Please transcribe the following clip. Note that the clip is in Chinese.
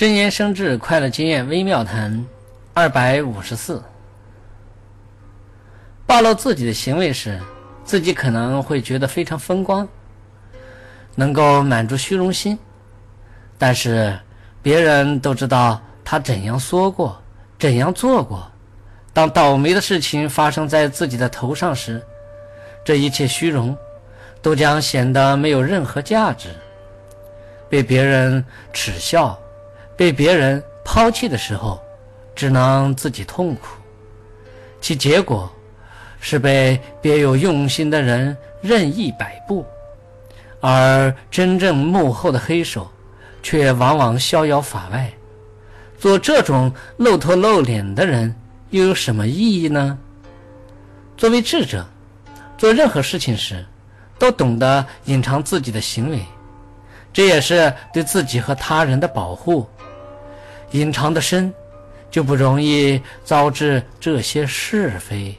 真言生智快乐经验微妙谈二百五十四。暴露自己的行为时，自己可能会觉得非常风光，能够满足虚荣心。但是别人都知道他怎样说过，怎样做过。当倒霉的事情发生在自己的头上时，这一切虚荣都将显得没有任何价值，被别人耻笑。被别人抛弃的时候，只能自己痛苦，其结果是被别有用心的人任意摆布，而真正幕后的黑手却往往逍遥法外。做这种露头露脸的人又有什么意义呢？作为智者，做任何事情时都懂得隐藏自己的行为，这也是对自己和他人的保护。隐藏的深，就不容易招致这些是非。